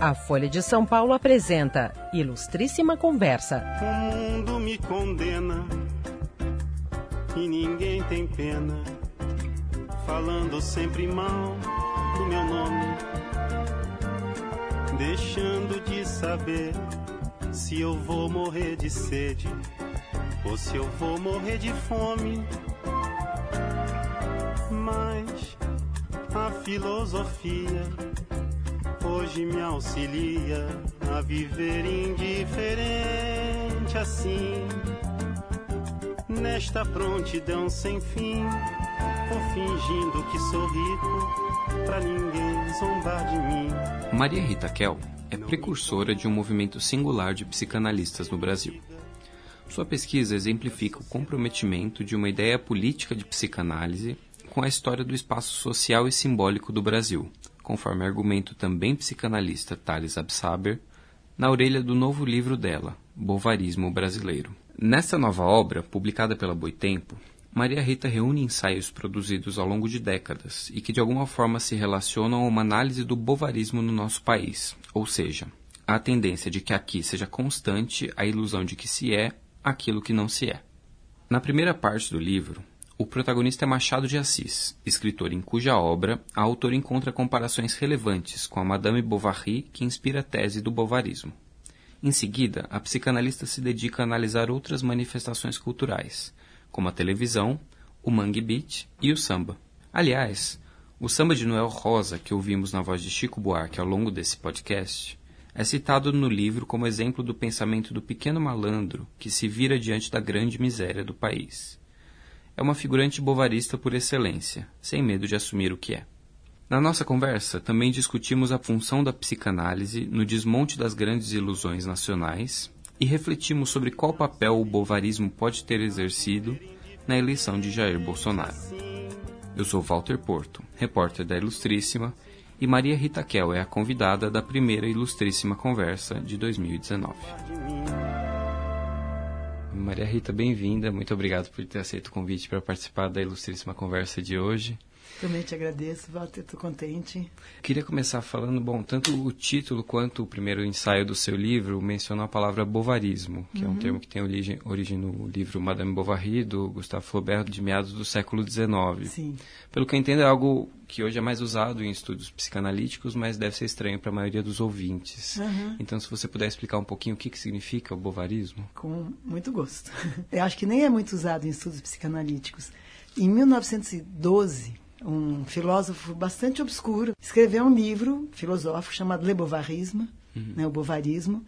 A Folha de São Paulo apresenta Ilustríssima Conversa. O mundo me condena e ninguém tem pena, falando sempre mal do meu nome, deixando de saber se eu vou morrer de sede ou se eu vou morrer de fome. Mas a filosofia hoje me auxilia a viver indiferente assim. Nesta prontidão sem fim, ou fingindo que sou rico, pra ninguém zombar de mim. Maria Rita Kel é precursora de um movimento singular de psicanalistas no Brasil. Sua pesquisa exemplifica o comprometimento de uma ideia política de psicanálise com a história do espaço social e simbólico do Brasil, conforme argumento também psicanalista Thales Absaber, na orelha do novo livro dela, Bovarismo Brasileiro. Nesta nova obra, publicada pela Boitempo, Maria Rita reúne ensaios produzidos ao longo de décadas e que de alguma forma se relacionam a uma análise do bovarismo no nosso país, ou seja, a tendência de que aqui seja constante a ilusão de que se é aquilo que não se é. Na primeira parte do livro, o protagonista é Machado de Assis, escritor em cuja obra a autora encontra comparações relevantes com a Madame Bovary que inspira a tese do bovarismo. Em seguida, a psicanalista se dedica a analisar outras manifestações culturais, como a televisão, o mangue beat e o samba. Aliás, o samba de Noel Rosa, que ouvimos na voz de Chico Buarque ao longo desse podcast, é citado no livro como exemplo do pensamento do pequeno malandro que se vira diante da grande miséria do país é uma figurante bovarista por excelência, sem medo de assumir o que é. Na nossa conversa, também discutimos a função da psicanálise no desmonte das grandes ilusões nacionais e refletimos sobre qual papel o bovarismo pode ter exercido na eleição de Jair Bolsonaro. Eu sou Walter Porto, repórter da Ilustríssima, e Maria Rita Kel é a convidada da primeira Ilustríssima Conversa de 2019. Maria Rita, bem-vinda. Muito obrigado por ter aceito o convite para participar da ilustríssima conversa de hoje. Também te agradeço, Walter, estou contente. Queria começar falando, bom, tanto o título quanto o primeiro ensaio do seu livro mencionam a palavra bovarismo, que uhum. é um uhum. termo que tem origem, origem no livro Madame Bovary, do Gustave Flaubert, de meados do século XIX. Sim. Pelo que eu entendo, é algo que hoje é mais usado em estudos psicanalíticos, mas deve ser estranho para a maioria dos ouvintes. Uhum. Então, se você puder explicar um pouquinho o que, que significa o bovarismo. Com muito gosto. Eu acho que nem é muito usado em estudos psicanalíticos. Em 1912, um filósofo bastante obscuro, escreveu um livro filosófico chamado Le Bovarisme, uhum. né, o Bovarismo,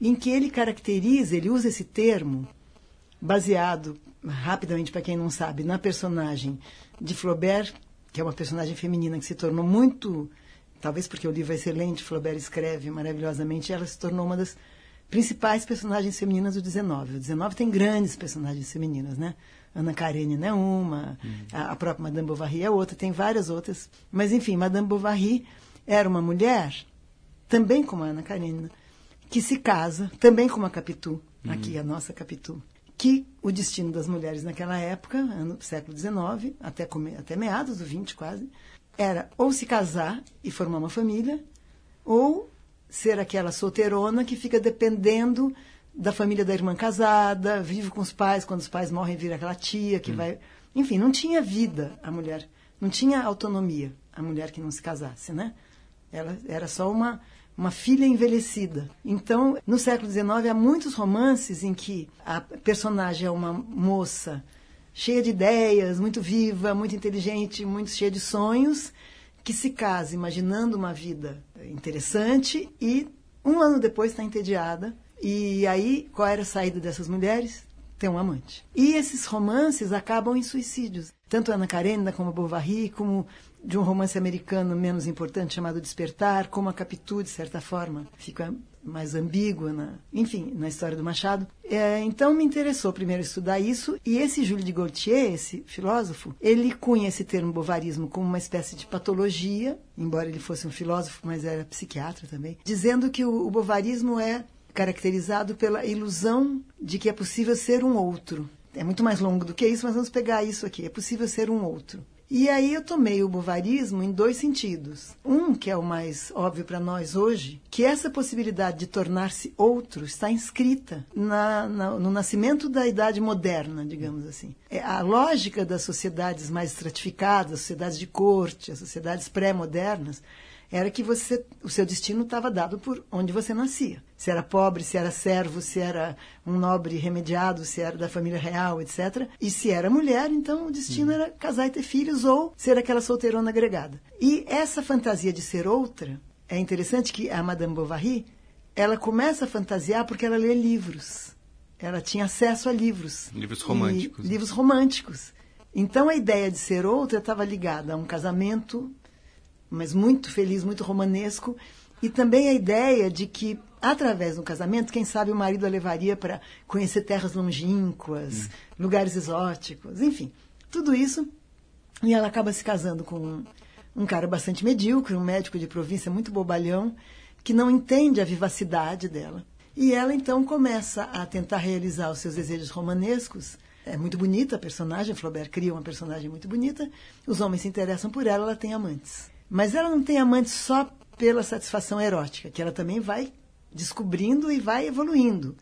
em que ele caracteriza, ele usa esse termo baseado, rapidamente para quem não sabe, na personagem de Flaubert, que é uma personagem feminina que se tornou muito, talvez porque o livro é excelente, Flaubert escreve maravilhosamente, ela se tornou uma das principais personagens femininas do 19. O 19 tem grandes personagens femininas, né? Ana Karenina é uma, uhum. a, a, própria Madame Bovary é outra, tem várias outras. Mas, enfim, Madame Bovary era uma mulher, também como a Ana Karenina, que se casa, também como a Capitu, uhum. aqui a nossa Capitu, que o destino das mulheres naquela época, no século XIX, até, até meados do XX quase, era ou se casar e formar uma família, ou ser aquela solteirona que fica dependendo da família da irmã casada, vive com os pais, quando os pais morrem vira aquela tia que hum. vai... Enfim, não tinha vida a mulher, não tinha autonomia a mulher que não se casasse, né? Ela era só uma, uma filha envelhecida. Então, no século XIX, há muitos romances em que a personagem é uma moça cheia de ideias, muito viva, muito inteligente, muito cheia de sonhos, que se casa imaginando uma vida interessante e um ano depois está entediada e aí, qual era a saída dessas mulheres? Ter um amante. E esses romances acabam em suicídios. Tanto Ana Karenina como Bovary, como de um romance americano menos importante chamado Despertar, como a Capitu, de certa forma, fica mais ambígua, na, enfim, na história do Machado. É, então me interessou primeiro estudar isso, e esse Júlio de Gaultier, esse filósofo, ele cunha esse termo bovarismo como uma espécie de patologia, embora ele fosse um filósofo, mas era psiquiatra também, dizendo que o, o bovarismo é caracterizado pela ilusão de que é possível ser um outro. É muito mais longo do que isso, mas vamos pegar isso aqui. É possível ser um outro. E aí eu tomei o bovarismo em dois sentidos. Um, que é o mais óbvio para nós hoje, que essa possibilidade de tornar-se outro está inscrita na, na, no nascimento da idade moderna, digamos assim. É a lógica das sociedades mais estratificadas, as sociedades de corte, as sociedades pré-modernas, era que você, o seu destino estava dado por onde você nascia. Se era pobre, se era servo, se era um nobre remediado, se era da família real, etc. E se era mulher, então o destino era casar e ter filhos ou ser aquela solteirona agregada. E essa fantasia de ser outra, é interessante que a Madame Bovary, ela começa a fantasiar porque ela lê livros. Ela tinha acesso a livros. Livros românticos. livros românticos. Então a ideia de ser outra estava ligada a um casamento mas muito feliz, muito romanesco. E também a ideia de que, através do casamento, quem sabe o marido a levaria para conhecer terras longínquas, hum. lugares exóticos, enfim, tudo isso. E ela acaba se casando com um, um cara bastante medíocre, um médico de província muito bobalhão, que não entende a vivacidade dela. E ela então começa a tentar realizar os seus desejos romanescos. É muito bonita a personagem, Flaubert cria uma personagem muito bonita. Os homens se interessam por ela, ela tem amantes. Mas ela não tem amante só pela satisfação erótica, que ela também vai descobrindo e vai evoluindo.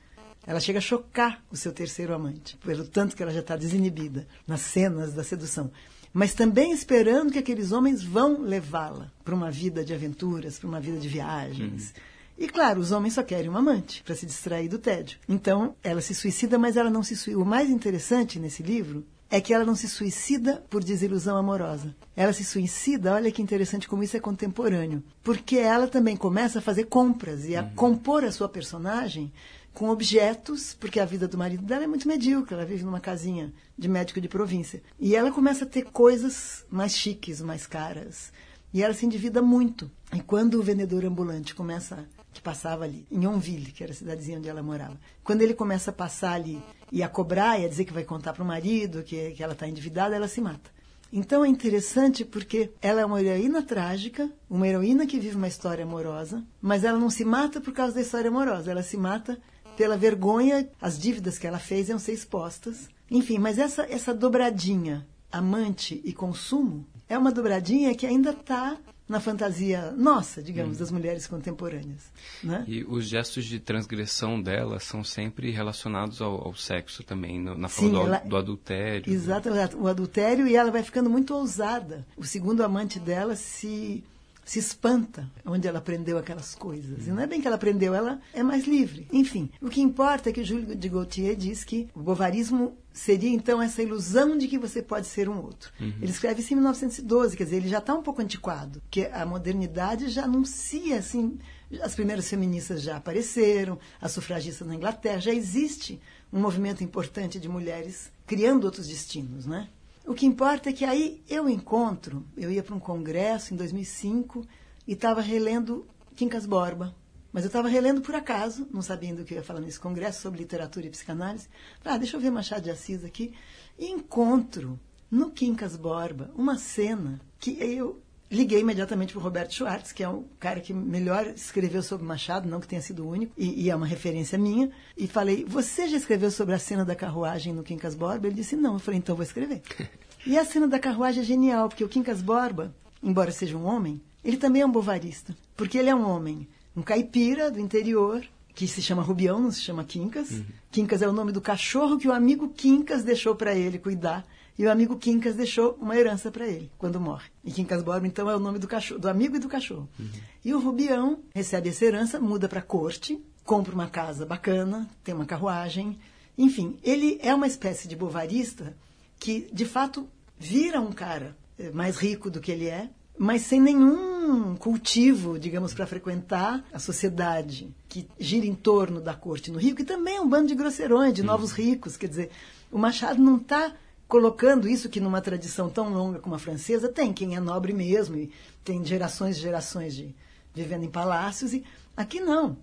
Ela chega a chocar o seu terceiro amante, pelo tanto que ela já está desinibida nas cenas da sedução. Mas também esperando que aqueles homens vão levá-la para uma vida de aventuras, para uma vida de viagens. Uhum. E claro, os homens só querem um amante para se distrair do tédio. Então, ela se suicida, mas ela não se suicida. O mais interessante nesse livro é que ela não se suicida por desilusão amorosa. Ela se suicida, olha que interessante como isso é contemporâneo, porque ela também começa a fazer compras e a uhum. compor a sua personagem com objetos, porque a vida do marido dela é muito medíocre, ela vive numa casinha de médico de província. E ela começa a ter coisas mais chiques, mais caras. E ela se endivida muito. E quando o vendedor ambulante começa que passava ali, em Onville, que era a cidadezinha onde ela morava. Quando ele começa a passar ali e a cobrar e a dizer que vai contar para o marido que, que ela está endividada, ela se mata. Então é interessante porque ela é uma heroína trágica, uma heroína que vive uma história amorosa, mas ela não se mata por causa da história amorosa, ela se mata pela vergonha, as dívidas que ela fez iam ser expostas. Enfim, mas essa, essa dobradinha amante e consumo é uma dobradinha que ainda está na fantasia nossa, digamos, hum. das mulheres contemporâneas. Né? E os gestos de transgressão dela são sempre relacionados ao, ao sexo também, no, na forma do, ela, do, adultério. Exatamente, o adultério, e ela vai ficando muito ousada. O segundo amante dela se se espanta onde ela aprendeu aquelas coisas. E não é bem que ela aprendeu, ela é mais livre. Enfim, o que importa é que Júlio de Gaultier diz que o bovarismo seria então essa ilusão de que você pode ser um outro. Uhum. Ele escreve isso em 1912, quer dizer, ele já está um pouco antiquado, que a modernidade já anuncia assim, as primeiras feministas já apareceram, as sufragistas na Inglaterra, já existe um movimento importante de mulheres criando outros destinos, né? O que importa é que aí eu encontro, eu ia para um congresso em 2005 e estava relendo Quincas Borba. Mas eu estava relendo por acaso, não sabendo o que eu ia falar nesse congresso sobre literatura e psicanálise. Ah, deixa eu ver Machado de Assis aqui. E encontro no Quincas Borba uma cena que eu liguei imediatamente para o Roberto Schwartz, que é o cara que melhor escreveu sobre Machado, não que tenha sido o único, e, e, é uma referência minha, e falei, você já escreveu sobre a cena da carruagem no Quincas Borba? Ele disse, não. Eu falei, então vou escrever. e a cena da carruagem é genial, porque o Quincas Borba, embora seja um homem, ele também é um bovarista, porque ele é um homem, um caipira do interior, que se chama Rubião, não se chama Quincas. Uhum. Quincas é o nome do cachorro que o amigo Quincas deixou para ele cuidar e o amigo Quincas deixou uma herança para ele quando morre. E Quincas Borba, então, é o nome do cachorro, do amigo e do cachorro. Uhum. E o Rubião recebe essa herança, muda para a corte, compra uma casa bacana, tem uma carruagem. Enfim, ele é uma espécie de bovarista que, de fato, vira um cara eh, mais rico do que ele é, mas sem nenhum cultivo, digamos, para frequentar a sociedade que gira em torno da corte no Rio, que também é um bando de grosseirões, de novos ricos. Quer dizer, o Machado não está colocando isso que numa tradição tão longa como a francesa tem quem é nobre mesmo e tem gerações e gerações de vivendo em palácios e aqui não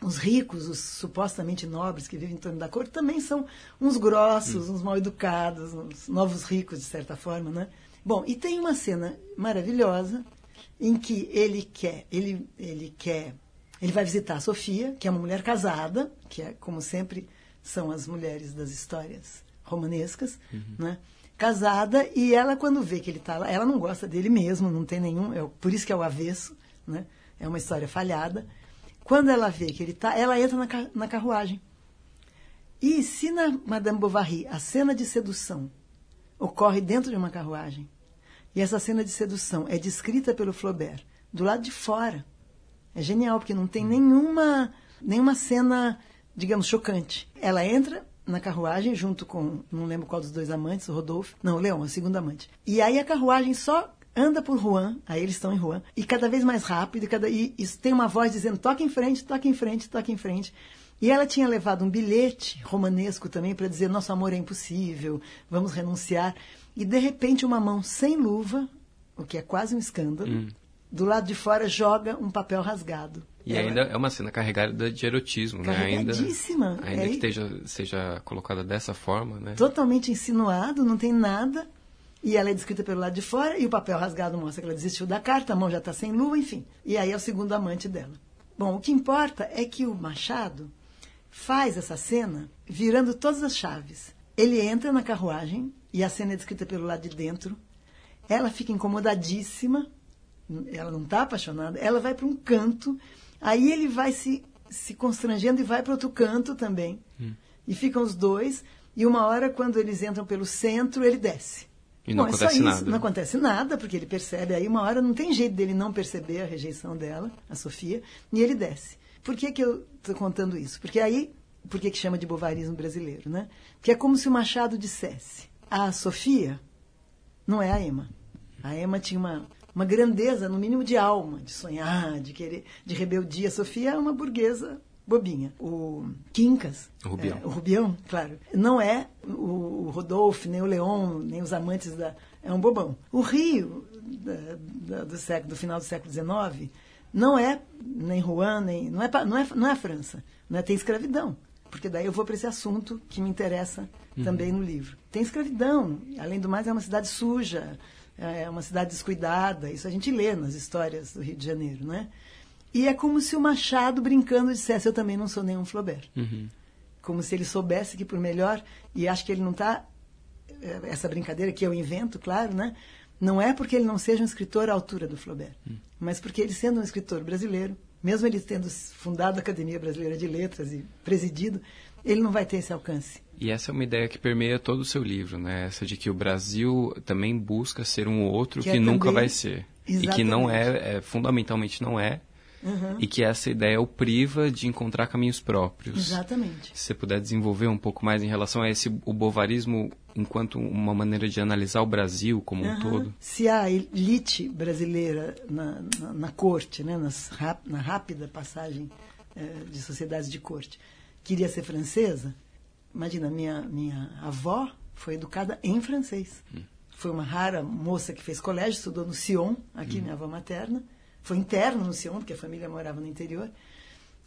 os ricos, os supostamente nobres que vivem em torno da corte também são uns grossos, hum. uns mal educados, uns novos ricos de certa forma, né? Bom, e tem uma cena maravilhosa em que ele quer, ele ele quer, ele vai visitar a Sofia, que é uma mulher casada, que é como sempre são as mulheres das histórias romanescas, uhum. né? casada, e ela, quando vê que ele está lá, ela não gosta dele mesmo, não tem nenhum. É, por isso que é o avesso, né? É uma história falhada. Quando ela vê que ele está, ela entra na, na carruagem. E se na Madame Bovary a cena de sedução ocorre dentro de uma carruagem, e essa cena de sedução é descrita pelo Flaubert do lado de fora, é genial, porque não tem nenhuma, nenhuma cena, digamos, chocante. Ela entra na carruagem junto com, não lembro qual dos dois amantes, o Rodolfo, não, o Leão, o segundo amante. E aí a carruagem só anda por Rouen, aí eles estão em Rouen, e cada vez mais rápido, e, cada, e, e tem uma voz dizendo toque em frente, toque em frente, toque em frente. E ela tinha levado um bilhete romanesco também para dizer nosso amor é impossível, vamos renunciar. E de repente uma mão sem luva, o que é quase um escândalo, hum. do lado de fora joga um papel rasgado. E ela... ainda é uma cena carregada de erotismo, né? Ainda, ainda é... que esteja, seja colocada dessa forma, né? Totalmente insinuado, não tem nada. E ela é descrita pelo lado de fora, e o papel rasgado mostra que ela desistiu da carta, a mão já está sem luva, enfim. E aí é o segundo amante dela. Bom, o que importa é que o Machado faz essa cena virando todas as chaves. Ele entra na carruagem e a cena é descrita pelo lado de dentro. Ela fica incomodadíssima, ela não está apaixonada, ela vai para um canto, aí ele vai se, se constrangendo e vai para outro canto também. Hum. E ficam os dois, e uma hora, quando eles entram pelo centro, ele desce. E não Bom, acontece é nada. Não acontece nada, porque ele percebe. Aí, uma hora, não tem jeito dele não perceber a rejeição dela, a Sofia, e ele desce. Por que, que eu estou contando isso? Porque aí, por que, que chama de bovarismo brasileiro, né? Porque é como se o Machado dissesse: a Sofia não é a Emma. A Emma tinha uma, uma grandeza, no mínimo de alma, de sonhar, de querer, de rebeldia. A Sofia é uma burguesa bobinha. O Quincas, o Rubião, é, o Rubião claro, não é o, Rodolfo, nem o Leon, nem os amantes da. É um bobão. O Rio, da, da, do, século, do final do século XIX, não é nem Rouen, nem, não, é, não, é, não é a França. Não é, tem escravidão. Porque daí eu vou para esse assunto que me interessa uhum. também no livro. Tem escravidão. Além do mais, é uma cidade suja, é uma cidade descuidada. Isso a gente lê nas histórias do Rio de Janeiro, né? E é como se o Machado, brincando, dissesse: Eu também não sou nenhum Flaubert. Uhum. Como se ele soubesse que, por melhor, e acho que ele não está. É, essa brincadeira que eu invento, claro, né? Não é porque ele não seja um escritor à altura do Flaubert, hum. mas porque ele, sendo um escritor brasileiro, mesmo ele tendo fundado a Academia Brasileira de Letras e presidido, ele não vai ter esse alcance. E essa é uma ideia que permeia todo o seu livro, né? Essa de que o Brasil também busca ser um outro que, que é nunca também... vai ser. Exatamente. E que não é, é, fundamentalmente não é, Uhum. E que essa ideia o priva de encontrar caminhos próprios. Exatamente. Se você puder desenvolver um pouco mais em relação a esse o bovarismo enquanto uma maneira de analisar o Brasil como uhum. um todo. Se a elite brasileira na, na, na corte, né, nas, na rápida passagem é, de sociedades de corte, queria ser francesa, imagina, minha, minha avó foi educada em francês. Hum. Foi uma rara moça que fez colégio, estudou no Sion, aqui, hum. minha avó materna foi interno no Sion, porque a família morava no interior,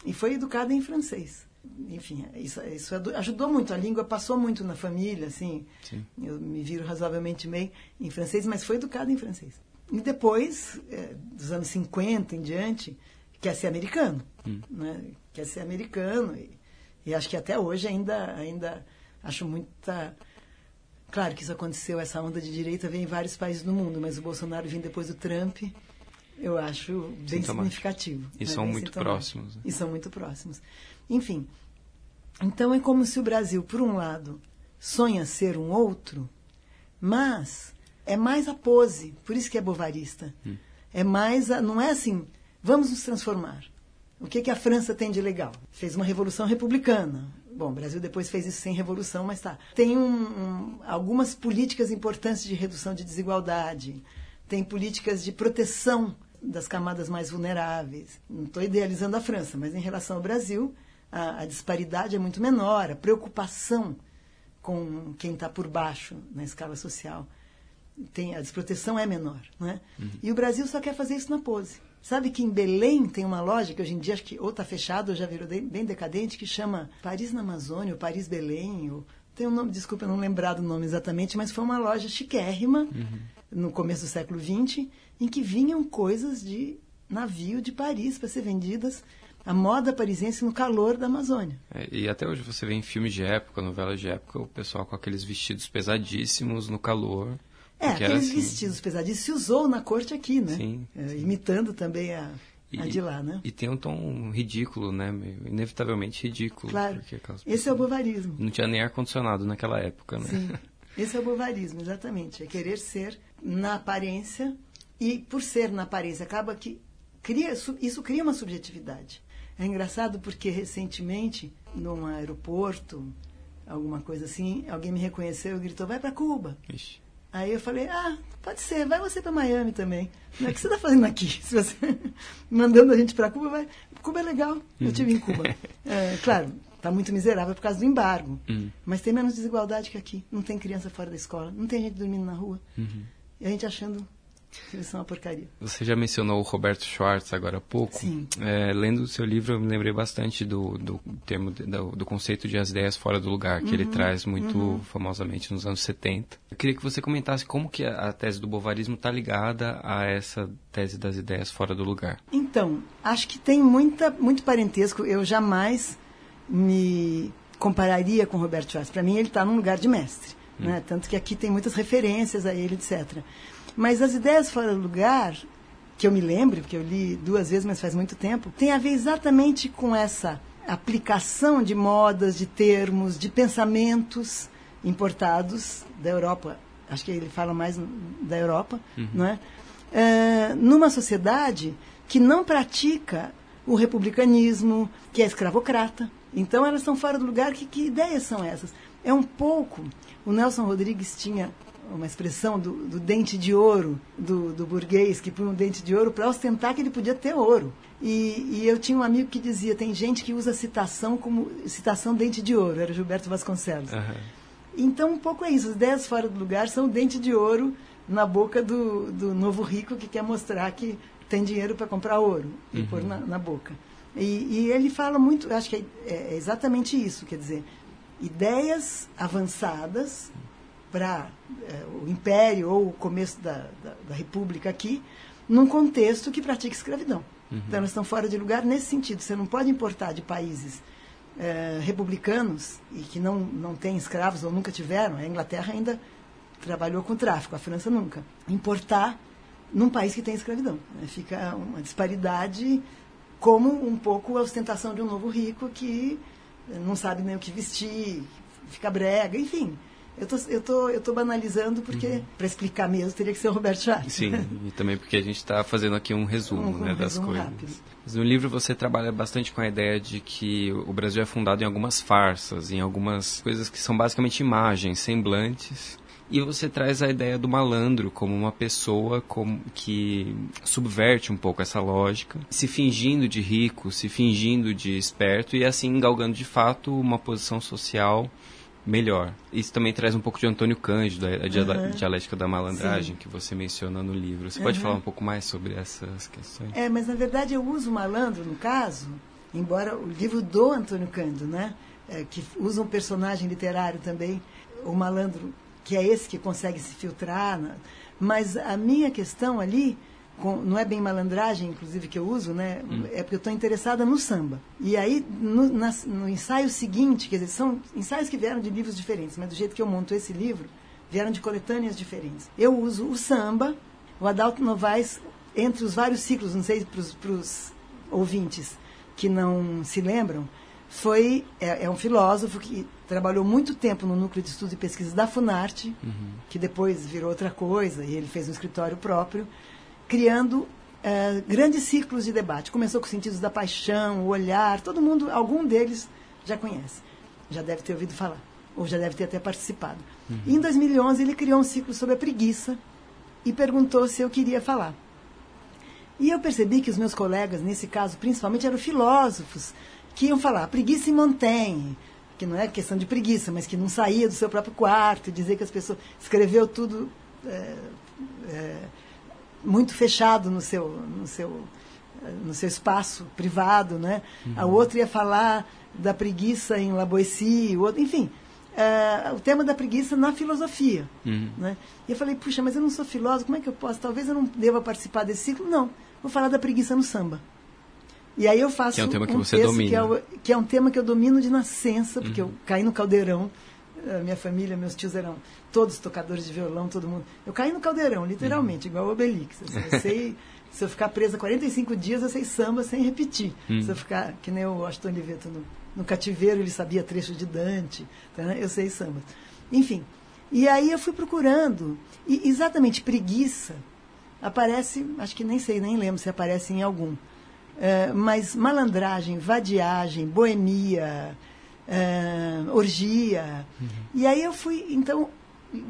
e foi educada em francês. Enfim, isso, isso ajudou muito. A língua passou muito na família, assim. Sim. Eu me viro razoavelmente bem em francês, mas foi educada em francês. E depois, é, dos anos 50 em diante, quer ser americano. Hum. Né? Quer ser americano. E, e acho que até hoje ainda, ainda acho muita. Claro que isso aconteceu, essa onda de direita vem em vários países do mundo, mas o Bolsonaro vem depois do Trump eu acho bem significativo. E né? são bem muito próximos. Né? E são muito próximos. Enfim, então é como se o Brasil, por um lado, sonha ser um outro, mas é mais a pose, por isso que é bovarista. Hum. É mais, a, não é assim, vamos nos transformar. O que, que a França tem de legal? Fez uma revolução republicana. Bom, o Brasil depois fez isso sem revolução, mas tá. Tem um, um, algumas políticas importantes de redução de desigualdade. Tem políticas de proteção das camadas mais vulneráveis. Não estou idealizando a França, mas em relação ao Brasil, a, a disparidade é muito menor, a preocupação com quem está por baixo na escala social tem a desproteção é menor, né? Uhum. E o Brasil só quer fazer isso na pose. Sabe que em Belém tem uma loja que hoje em dia acho que ou está fechada ou já virou bem decadente que chama Paris na Amazônia, ou Paris Belém, ou tem um nome, desculpa, eu não lembrar do nome exatamente, mas foi uma loja chiquérrima uhum. No começo do século XX em que vinham coisas de navio de Paris para ser vendidas a moda parisiense no calor da Amazônia. É, e até hoje você vê em filmes de época, novelas de época, o pessoal com aqueles vestidos pesadíssimos no calor. É, aqueles assim... vestidos pesadíssimos se usou na corte aqui, né? Sim. É, imitando também a, e, a de lá, né? E tem um tom ridículo, né? Inevitavelmente ridículo. Claro. Esse é o bovarismo. Não tinha nem ar-condicionado naquela época, né? Sim. Esse é o bovarismo, exatamente. É querer ser na aparência e por ser na aparência acaba que cria isso cria uma subjetividade. É engraçado porque recentemente, num aeroporto, alguma coisa assim, alguém me reconheceu e gritou: vai para Cuba. Ixi. Aí eu falei: ah, pode ser, vai você para Miami também. É que você está fazendo aqui? Se você mandando a gente para Cuba, vai. Cuba é legal. Eu tive em Cuba. É, claro, está muito miserável por causa do embargo. Uhum. Mas tem menos desigualdade que aqui. Não tem criança fora da escola, não tem gente dormindo na rua. Uhum. E a gente achando eles são uma porcaria. Você já mencionou o Roberto Schwartz agora há pouco. Sim. É, lendo o seu livro, eu me lembrei bastante do, do termo do, do, conceito de as ideias fora do lugar, que uhum, ele traz muito uhum. famosamente nos anos 70. Eu queria que você comentasse como que a, tese do bovarismo está ligada a essa tese das ideias fora do lugar. Então, acho que tem muita, muito parentesco. Eu jamais me compararia com Roberto Schwartz. Para mim, ele está num lugar de mestre. Hum. Né? Tanto que aqui tem muitas referências a ele, etc. Mas as ideias fora do lugar, que eu me lembro, porque eu li duas vezes, mas faz muito tempo, tem a ver exatamente com essa aplicação de modas, de termos, de pensamentos importados da Europa. Acho que ele fala mais da Europa, uhum. não é? é? Numa sociedade que não pratica o republicanismo, que é escravocrata. Então elas estão fora do lugar. Que, que ideias são essas? É um pouco. O Nelson Rodrigues tinha uma expressão do, do dente de ouro do, do, burguês, que põe um dente de ouro para ostentar que ele podia ter ouro. E, e, eu tinha um amigo que dizia, tem gente que usa citação como citação dente de ouro, era Gilberto Vasconcelos. Uhum. Então, um pouco é isso, os dez fora do lugar são dente de ouro na boca do, do novo rico que quer mostrar que tem dinheiro para comprar ouro e uhum. pôr na, na boca. E, e, ele fala muito, acho que é, é exatamente isso, quer dizer, ideias avançadas para é, o Império ou o começo da, da, da, República aqui, num contexto que pratica escravidão. Uhum. Então, elas estão fora de lugar nesse sentido. Você não pode importar de países é, republicanos e que não, não têm escravos ou nunca tiveram. A Inglaterra ainda trabalhou com tráfico, a França nunca. Importar num país que tem escravidão. Né? Fica uma disparidade como um pouco a ostentação de um novo rico que não sabe nem o que vestir, fica brega, enfim. Eu tô, eu tô, eu tô banalizando porque, uhum. para explicar mesmo, teria que ser o Roberto Chaves. Sim, e também porque a gente está fazendo aqui um resumo um, né, um das resumo coisas. Rápido. Mas no livro você trabalha bastante com a ideia de que o Brasil é fundado em algumas farsas, em algumas coisas que são basicamente imagens, semblantes. E você traz a ideia do malandro como uma pessoa como, que subverte um pouco essa lógica, se fingindo de rico, se fingindo de esperto e assim galgando de fato uma posição social melhor. Isso também traz um pouco de Antônio Cândido, a uhum. dialética da malandragem Sim. que você menciona no livro. Você uhum. pode falar um pouco mais sobre essas questões? É, mas na verdade eu uso malandro no caso, embora o livro do Antônio Cândido, né, é, que usa um personagem literário também, o malandro, que é esse que consegue se filtrar, né, mas a minha questão ali com, não é bem malandragem, inclusive, que eu uso, né? Hum. É porque eu estou interessada no samba. E aí, no, na, no, ensaio seguinte, quer dizer, são ensaios que vieram de livros diferentes, mas do jeito que eu monto esse livro, vieram de coletâneas diferentes. Eu uso o samba, o Adalto Novaes, entre os vários ciclos, não sei para os ouvintes que não se lembram, foi é, é, um filósofo que trabalhou muito tempo no núcleo de estudos e pesquisas da Funarte, uhum. que depois virou outra coisa e ele fez um escritório próprio criando uh, grandes ciclos de debate. Começou com os sentidos da paixão, o olhar, todo mundo, algum deles já conhece, já deve ter ouvido falar, ou já deve ter até participado. Uhum. E em 2011 ele criou um ciclo sobre a preguiça e perguntou se eu queria falar. E eu percebi que os meus colegas, nesse caso principalmente, eram filósofos, que iam falar preguiça em Montaigne, que não é questão de preguiça, mas que não saía do seu próprio quarto, dizer que as pessoas escreveu tudo é, é, muito fechado no seu, no seu, no seu espaço privado, né? Uhum. A outra ia falar da preguiça em La Boétie, o outro, enfim, uh, o tema da preguiça na filosofia, uhum. né? E eu falei, puxa, mas eu não sou filósofo, como é que eu posso? Talvez eu não deva participar desse ciclo. Não, vou falar da preguiça no samba. E aí eu faço que é um tema que um você texto domina. Que é, o, que é um tema que eu domino de nascença, porque eu caí no caldeirão. A minha família, meus tios eram todos tocadores de violão, todo mundo. Eu caí no caldeirão, literalmente, igual o Obelix. Assim, eu sei, se eu ficar presa 45 dias, eu sei samba sem repetir. Se eu ficar, que nem o Washington Oliveto no, no cativeiro, ele sabia trecho de Dante, tá, eu sei samba. Enfim, e aí eu fui procurando, e exatamente preguiça aparece, acho que nem sei, nem lembro se aparece em algum. É, mas malandragem, vadiagem, boemia, é, orgia. E aí eu fui, então,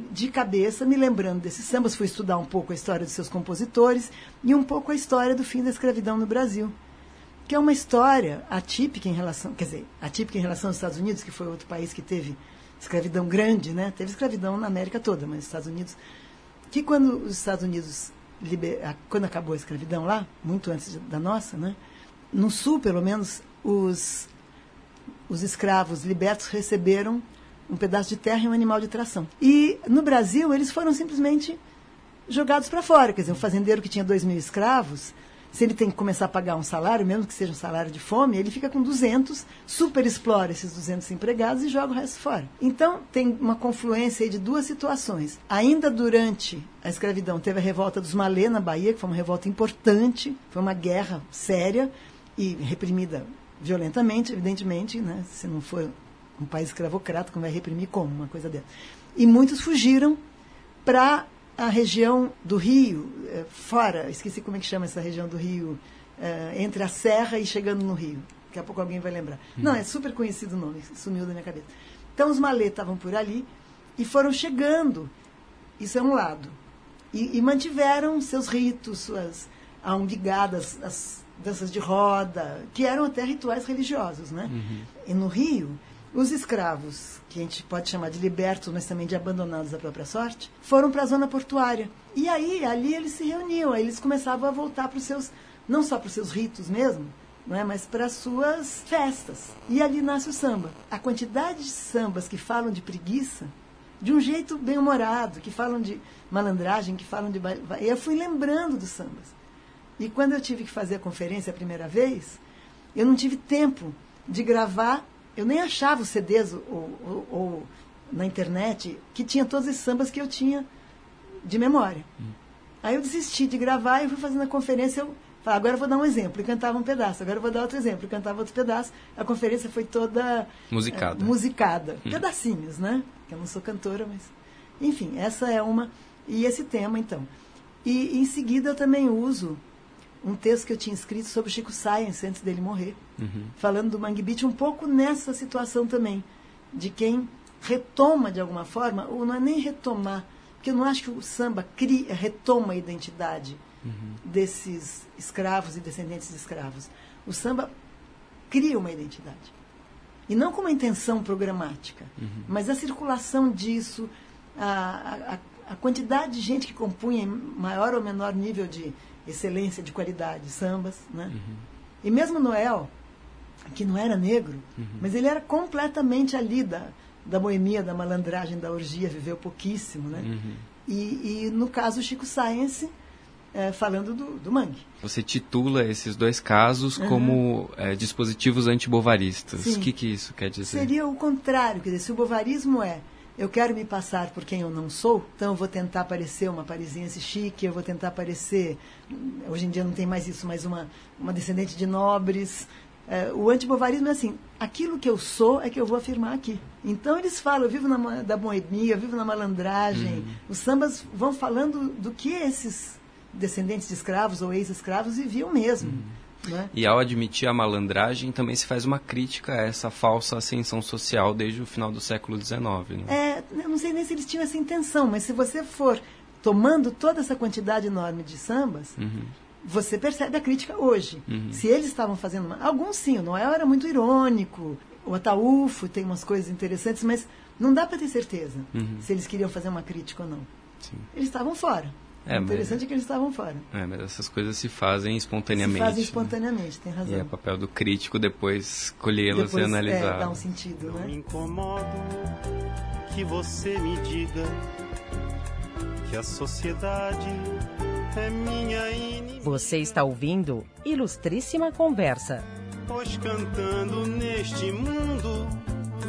de cabeça, me lembrando desses sambas, fui estudar um pouco a história dos seus compositores e um pouco a história do fim da escravidão no Brasil. Que é uma história atípica em relação, quer dizer, atípica em relação aos Estados Unidos, que foi outro país que teve escravidão grande, né? Teve escravidão na América toda, mas os Estados Unidos, que quando os Estados Unidos liber, quando acabou a escravidão lá, muito antes da nossa, né? No sul, pelo menos, os os escravos libertos receberam um pedaço de terra e um animal de tração. E no Brasil eles foram simplesmente jogados para fora, quer dizer, um fazendeiro que tinha dois mil escravos se ele tem que começar a pagar um salário, mesmo que seja um salário de fome, ele fica com 200, super explora esses 200 empregados e joga o resto fora. Então, tem uma confluência de duas situações. Ainda durante a escravidão, teve a revolta dos Malê na Bahia, que foi uma revolta importante, foi uma guerra séria e reprimida violentamente, evidentemente, né? se não for um país escravocrata, como vai reprimir como uma coisa dessa. E muitos fugiram para a região do Rio, é, fora, esqueci como é que chama essa região do Rio, é, entre a Serra e chegando no Rio. Daqui a pouco alguém vai lembrar. Hum. Não, é super conhecido o nome, sumiu da minha cabeça. Então os malês estavam por ali e foram chegando. Isso é um lado. E, e mantiveram seus ritos, suas aumbigadas, as danças de roda, que eram até rituais religiosos. Né? Uhum. E no Rio, os escravos, que a gente pode chamar de libertos, mas também de abandonados à própria sorte, foram para a zona portuária. E aí, ali eles se reuniam, aí eles começavam a voltar para os seus, não só para os seus ritos mesmo, não é, mas para as suas festas. E ali nasce o samba. A quantidade de sambas que falam de preguiça, de um jeito bem humorado, que falam de malandragem, que falam de. Eu fui lembrando dos sambas. E quando eu tive que fazer a conferência a primeira vez, eu não tive tempo de gravar eu nem achava os CDs ou, ou, ou, na internet que tinha todos esses sambas que eu tinha de memória. Hum. Aí eu desisti de gravar e fui fazendo a conferência. Eu falei, agora eu vou dar um exemplo. E cantava um pedaço. Agora eu vou dar outro exemplo. E cantava outro pedaço. A conferência foi toda. Musicada. É, musicada. Hum. Pedacinhos, né? Eu não sou cantora, mas. Enfim, essa é uma. E esse tema, então. E em seguida eu também uso um texto que eu tinha escrito sobre Chico Science antes dele morrer, uhum. falando do Mangue Beach, um pouco nessa situação também, de quem retoma de alguma forma, ou não é nem retomar, porque eu não acho que o samba cria, retoma a identidade uhum. desses escravos e descendentes de escravos. O samba cria uma identidade. E não com uma intenção programática, uhum. mas a circulação disso, a, a, a quantidade de gente que compunha em maior ou menor nível de excelência de qualidade, sambas, né? Uhum. E mesmo Noel, que não era negro, uhum. mas ele era completamente ali da, da boemia, da malandragem, da orgia, viveu pouquíssimo, né? Uhum. E, e, no caso Chico Science, é, falando do, do mangue. Você titula esses dois casos como é, dispositivos antibovaristas. O que, que isso quer dizer? Seria o contrário, quer dizer, se o bovarismo é eu quero me passar por quem eu não sou, então eu vou tentar parecer uma parisiense chique, eu vou tentar parecer, hoje em dia não tem mais isso, mas uma, uma descendente de nobres. É, o antibovarismo é assim, aquilo que eu sou é que eu vou afirmar aqui. Então eles falam, eu vivo na, da boemia, eu vivo na malandragem. Uhum. Os sambas vão falando do que esses descendentes de escravos ou ex-escravos viviam mesmo. Uhum. Né? E ao admitir a malandragem, também se faz uma crítica a essa falsa ascensão social desde o final do século XIX. Né? É, eu não sei nem se eles tinham essa intenção, mas se você for tomando toda essa quantidade enorme de sambas, uhum. você percebe a crítica hoje. Uhum. Se eles estavam fazendo. Uma... Alguns sim, o Noel era muito irônico, o Ataúfo tem umas coisas interessantes, mas não dá para ter certeza uhum. se eles queriam fazer uma crítica ou não. Sim. Eles estavam fora. É, o interessante mas, é que eles estavam fora. É, mas essas coisas se fazem espontaneamente. Se fazem né? espontaneamente, né? tem razão. E é papel do crítico depois colhê-las e analisar. É, dar um sentido, Não né? me incomodo que você me diga que a sociedade é minha inimiga. Você está ouvindo Ilustríssima Conversa. Pois cantando neste mundo,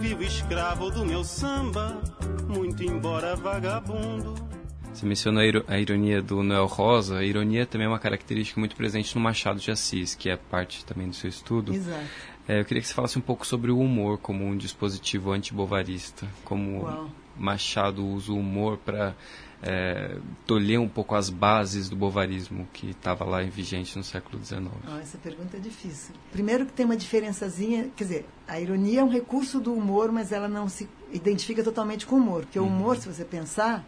vivo escravo do meu samba, muito embora vagabundo. Você mencionou a, iro- a ironia do Noel Rosa. A ironia também é uma característica muito presente no Machado de Assis, que é parte também do seu estudo. Exato. É, eu queria que você falasse um pouco sobre o humor como um dispositivo antibovarista, como Uau. Machado usa o humor para é, tolher um pouco as bases do bovarismo que estava lá em vigente no século XIX. Ah, essa pergunta é difícil. Primeiro que tem uma diferençazinha, quer dizer, a ironia é um recurso do humor, mas ela não se identifica totalmente com o humor. Porque o humor, se você pensar,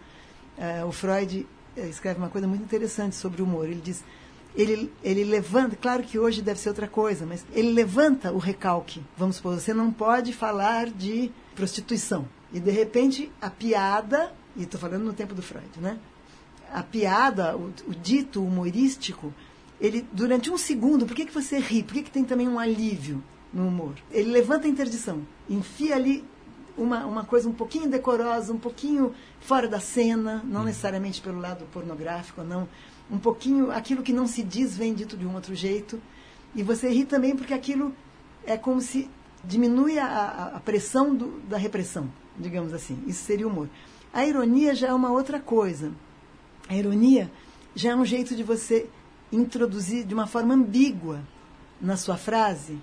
eh, o Freud eh, escreve uma coisa muito interessante sobre o humor. Ele diz, ele, ele levanta, claro que hoje deve ser outra coisa, mas ele levanta o recalque. Vamos supor, você não pode falar de prostituição. E de repente a piada, e estou falando no tempo do Freud, né? a piada, o, o dito humorístico, ele durante um segundo, por que, que você ri? Por que, que tem também um alívio no humor? Ele levanta a interdição, enfia ali uma, uma coisa um pouquinho decorosa, um pouquinho fora da cena, não necessariamente pelo lado pornográfico, não. Um pouquinho, aquilo que não se diz vem dito de um outro jeito. E você ri também porque aquilo é como se diminui a, a, a pressão do, da repressão, digamos assim. Isso seria humor. A ironia já é uma outra coisa. A ironia já é um jeito de você introduzir de uma forma ambígua na sua frase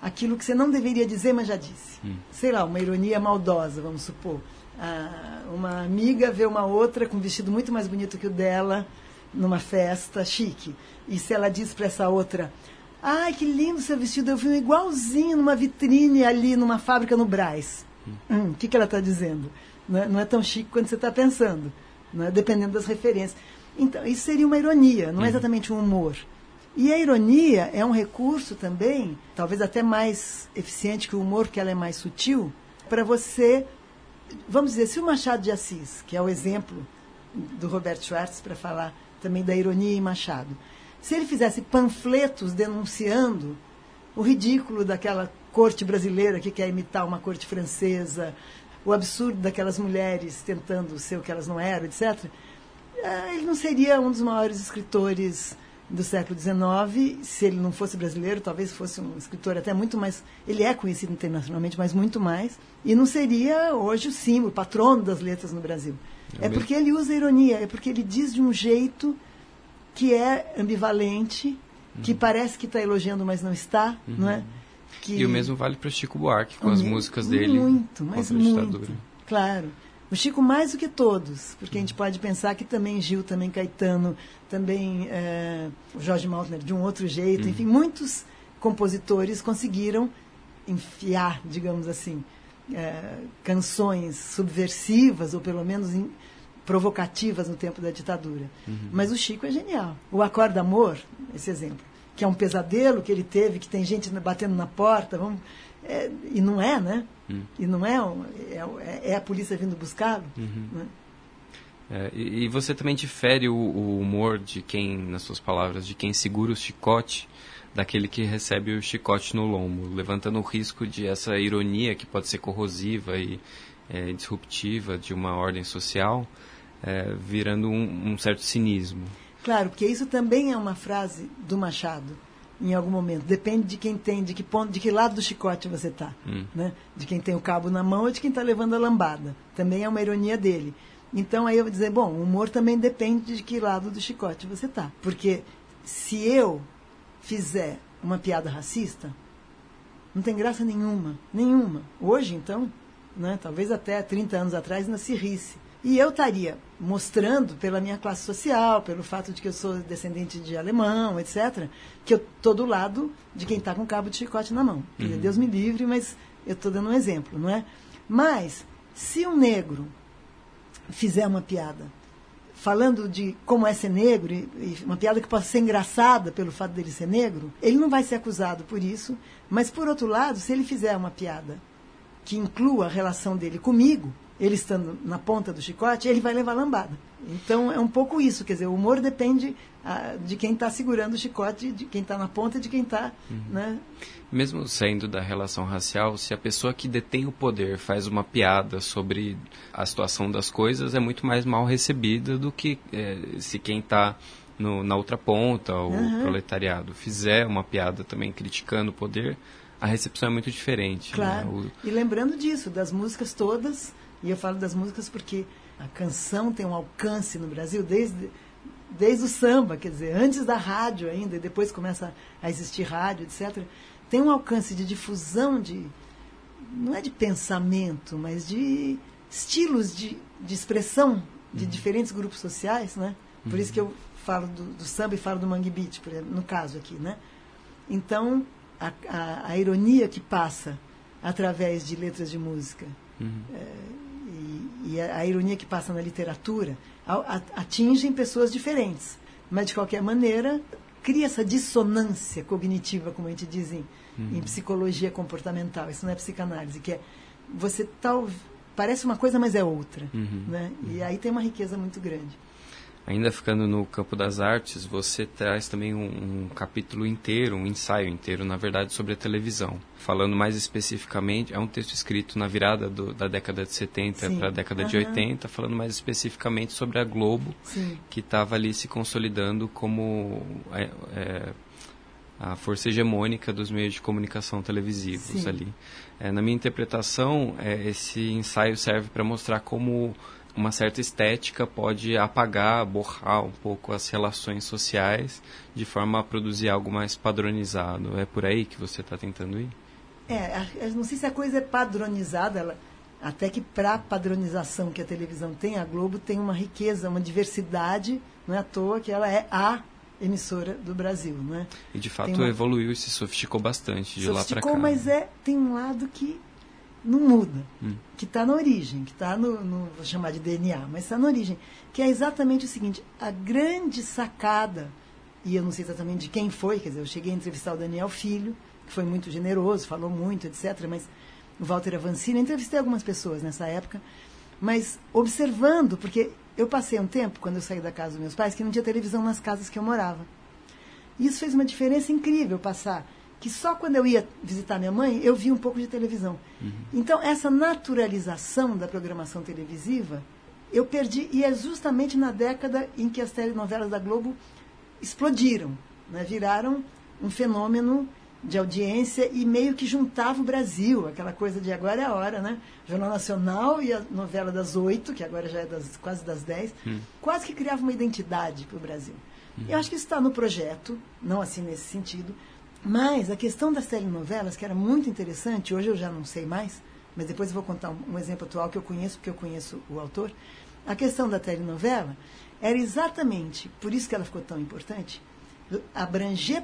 aquilo que você não deveria dizer, mas já disse. Sei lá, uma ironia maldosa, vamos supor. Ah, uma amiga vê uma outra com um vestido muito mais bonito que o dela numa festa chique. E se ela diz para essa outra: Ai, que lindo seu vestido, eu vi um igualzinho numa vitrine ali numa fábrica no Brás. Hum, O que, que ela está dizendo? Não é, não é tão chique quanto você está pensando, é? dependendo das referências. Então, isso seria uma ironia, não é exatamente um humor. E a ironia é um recurso também, talvez até mais eficiente que o humor, porque ela é mais sutil, para você. Vamos dizer, se o Machado de Assis, que é o exemplo do Roberto Schwartz para falar também da ironia em Machado, se ele fizesse panfletos denunciando o ridículo daquela corte brasileira que quer imitar uma corte francesa, o absurdo daquelas mulheres tentando ser o que elas não eram, etc., ah, ele não seria um dos maiores escritores do século XIX, se ele não fosse brasileiro, talvez fosse um escritor até muito mais. Ele é conhecido internacionalmente, mas muito mais. E não seria hoje o símbolo, o patrono das letras no Brasil. É, É porque ele usa ironia, é porque ele diz de um jeito que é ambivalente, que parece que está elogiando, mas não está, não é? Que... E o mesmo vale para Chico Buarque, com as Muito, músicas dele Muito, mas muito. Claro. O Chico mais do que todos, porque a gente pode pensar que também Gil, também Caetano, também o Jorge Maltner de um outro jeito, enfim, muitos compositores conseguiram enfiar, digamos assim, eh, canções subversivas ou pelo menos em- provocativas no tempo da ditadura. Mas o Chico é genial. O Acorda Amor, esse exemplo, que é um pesadelo que ele teve, que tem gente batendo na porta, vamos, é, e não é, né? E não é, um- é, é a polícia vindo buscá-lo. né? É, e, e você também difere o, o humor de quem, nas suas palavras, de quem segura o chicote daquele que recebe o chicote no lombo, levantando o risco de essa ironia que pode ser corrosiva e é, disruptiva de uma ordem social, é, virando um, um certo cinismo. Claro, porque isso também é uma frase do Machado, em algum momento. Depende de quem tem, de que ponto, de que lado do chicote você está. Né? De quem tem o cabo na mão ou de quem está levando a lambada. Também é uma ironia dele. Então aí eu vou dizer, bom, o humor também depende de que lado do chicote você está. Porque se eu fizer uma piada racista, não tem graça nenhuma. Nenhuma. Hoje, então, né, talvez até 30 anos atrás ainda se risse. E eu estaria mostrando pela minha classe social, pelo fato de que eu sou descendente de alemão, etc., que eu estou do lado de quem está com cabo de chicote na mão. Dizer, Deus me livre, mas eu estou dando um exemplo, não é? Mas, se um negro fizer uma piada falando de como é ser negro, e uma piada que possa ser engraçada pelo fato dele ser negro, ele não vai ser acusado por isso. Mas, por outro lado, se ele fizer uma piada que inclua a relação dele comigo, ele estando na ponta do chicote, ele vai levar lambada. Então, é um pouco isso. Quer dizer, o humor depende ah, de quem está segurando o chicote, de quem está na ponta e de quem está... Né? Mesmo saindo da relação racial, se a pessoa que detém o poder faz uma piada sobre a situação das coisas, é muito mais mal recebida do que eh, se quem está na outra ponta, o uhum. proletariado, fizer uma piada também criticando o poder, a recepção é muito diferente. Né? Claro. Né? O... E lembrando disso, das músicas todas, e eu falo das músicas porque a canção tem um alcance no Brasil desde, desde o samba, quer dizer, antes da rádio ainda, e depois começa a existir rádio, etc. Tem um alcance de difusão de. não é de pensamento, mas de estilos de, de expressão de uhum. diferentes grupos sociais, né? Por uhum. isso que eu falo do, do, samba e falo do mangue beat, por exemplo, no caso aqui, né? Então, a, a, a ironia que passa através de letras de música uhum. é, e, a, a, ironia que passa na literatura a, atingem pessoas diferentes, mas de qualquer maneira cria essa dissonância cognitiva, como a gente diz em, uhum. em psicologia comportamental. Isso não é psicanálise, que é você tal parece uma coisa, mas é outra, uhum. né? E aí tem uma riqueza muito grande. Ainda ficando no campo das artes, você traz também um, um, capítulo inteiro, um ensaio inteiro, na verdade, sobre a televisão. Falando mais especificamente, é um texto escrito na virada do, da década de 70 para a década uhum. de 80, falando mais especificamente sobre a Globo, Sim. que estava ali se consolidando como é, é, a força hegemônica dos meios de comunicação televisivos Sim. ali. É, na minha interpretação, é, esse ensaio serve para mostrar como uma certa estética pode apagar, borrar um pouco as relações sociais de forma a produzir algo mais padronizado. É por aí que você está tentando ir? É, não sei se a coisa é padronizada, ela, até que para a padronização que a televisão tem, a Globo tem uma riqueza, uma diversidade, não é à toa que ela é a emissora do Brasil, não é? E de fato uma... evoluiu e se sofisticou bastante de lá para cá. mas é tem um lado que não muda, hum. que está na origem, que está no, no, vou chamar de DNA, mas está na origem, que é exatamente o seguinte, a grande sacada, e eu não sei exatamente de quem foi, quer dizer, eu cheguei a entrevistar o Daniel Filho, que foi muito generoso, falou muito, etc., mas o Walter Avancini, entrevistei algumas pessoas nessa época, mas observando, porque eu passei um tempo, quando eu saí da casa dos meus pais, que não tinha televisão nas casas que eu morava. Isso fez uma diferença incrível, passar que só quando eu ia visitar minha mãe, eu via um pouco de televisão. Uhum. Então, essa naturalização da programação televisiva, eu perdi, e é justamente na década em que as telenovelas da Globo explodiram, né? viraram um fenômeno de audiência e meio que juntava o Brasil, aquela coisa de agora é a hora, né? Jornal Nacional e a novela das oito, que agora já é das, quase das dez, hum. quase que criava uma identidade para o Brasil. Hum. Eu acho que isso está no projeto, não assim nesse sentido, mas a questão das telenovelas, que era muito interessante, hoje eu já não sei mais, mas depois eu vou contar um, um exemplo atual que eu conheço, porque eu conheço o autor. A questão da telenovela era exatamente, por isso que ela ficou tão importante, abranger,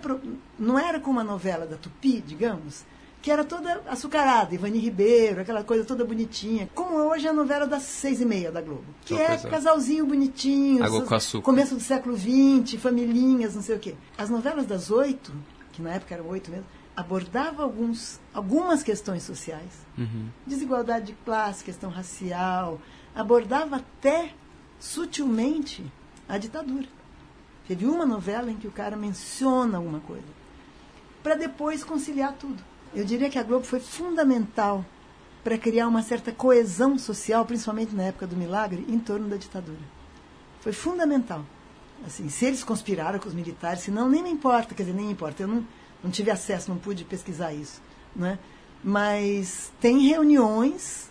não era como uma novela da Tupi, digamos, que era toda açucarada, Ivani Ribeiro, aquela coisa toda bonitinha. Como hoje é a novela das seis e meia da Globo. Que é casalzinho bonitinho, Água com açúcar. começo do século XX, familhinhas, não sei o quê. As novelas das oito, que na época eram oito mesmo, abordava alguns, algumas questões sociais. Uhum. Desigualdade de classe, questão racial, abordava até sutilmente a ditadura. Teve uma novela em que o cara menciona alguma coisa, para depois conciliar tudo. Eu diria que a Globo foi fundamental para criar uma certa coesão social, principalmente na época do milagre, em torno da ditadura. Foi fundamental. Assim, se eles conspiraram com os militares, se não, nem me importa, quer dizer, nem importa. Eu não, não tive acesso, não pude pesquisar isso. Né? Mas tem reuniões,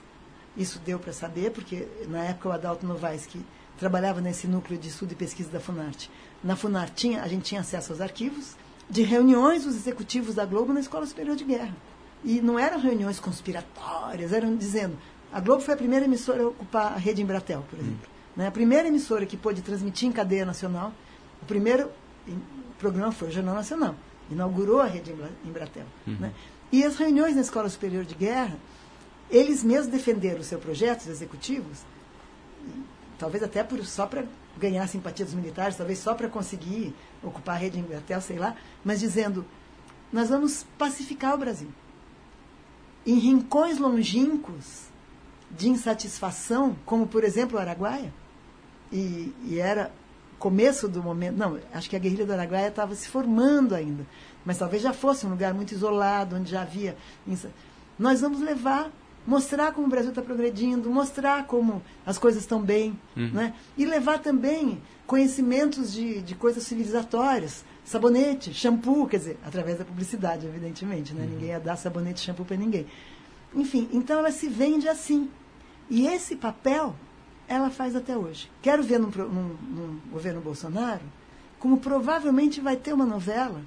isso deu para saber, porque na época o Adalto Novaes, que trabalhava nesse núcleo de estudo e pesquisa da Funarte, na Funarte tinha, a gente tinha acesso aos arquivos de reuniões dos executivos da Globo na Escola Superior de Guerra. E não eram reuniões conspiratórias, eram dizendo, a Globo foi a primeira emissora a ocupar a rede Embratel, por exemplo. Né? A primeira emissora que pôde transmitir em cadeia nacional, o primeiro programa foi o Jornal Nacional. Inaugurou a rede Embratel. Uhum. Né? E as reuniões na Escola Superior de Guerra, eles mesmos defenderam o seu projeto, os executivos, talvez até por, só para ganhar a simpatia dos militares, talvez só para conseguir ocupar a rede Embratel, sei lá, mas dizendo, nós vamos pacificar o Brasil. Em rincões longínquos de insatisfação, como por exemplo o Araguaia, e, e era começo do momento. Não, acho que a guerrilha do Araguaia estava se formando ainda. Mas talvez já fosse um lugar muito isolado, onde já havia. Nós vamos levar mostrar como o Brasil está progredindo, mostrar como as coisas estão bem, Uhum. né? e levar também conhecimentos de, de coisas civilizatórias, sabonete, shampoo, quer dizer, através da publicidade, evidentemente, né? ninguém ia dar sabonete e shampoo para ninguém. Enfim, então ela se vende assim. E esse papel ela faz até hoje. Quero ver num, num- num governo Bolsonaro como provavelmente vai ter uma novela,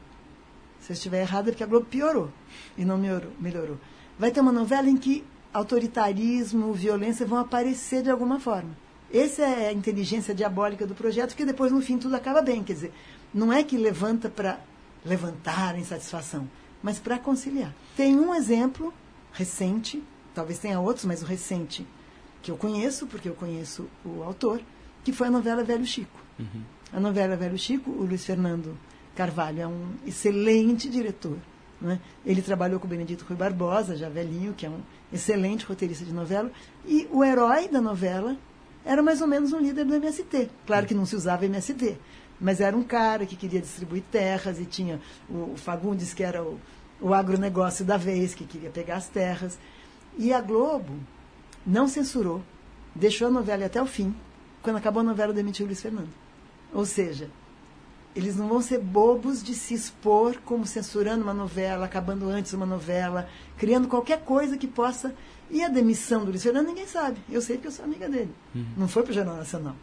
se eu estiver errado é porque a Globo piorou e não melhorou. melhorou. Vai ter uma novela em que autoritarismo, violência vão aparecer de alguma forma. Essa é a inteligência diabólica do projeto, porque depois, no fim, tudo acaba bem. Quer dizer, não é que levanta para levantar a insatisfação, mas para conciliar. Tem um exemplo recente, talvez tenha outros, mas o recente que eu conheço, porque eu conheço o autor, que foi a novela Velho Chico. A novela Velho Chico, o Luiz Fernando Carvalho é um excelente diretor. né? Ele trabalhou com o Benedito Rui Barbosa, já velhinho, que é um excelente roteirista de novela. E o herói da novela era mais ou menos um líder do MST. Claro que não se usava MST, mas era um cara que queria distribuir terras e tinha o, o Fagundes, que era o, o agronegócio da vez, que queria pegar as terras. E a Globo não censurou, deixou a novela até o fim. Quando acabou a novela, demitiu o Luiz Fernando. Ou seja, eles não vão ser bobos de se expor como censurando uma novela, acabando antes uma novela, criando qualquer coisa que possa. E a demissão do Luiz Fernando ninguém sabe. Eu sei porque eu sou amiga dele. Não foi para o Jornal Nacional.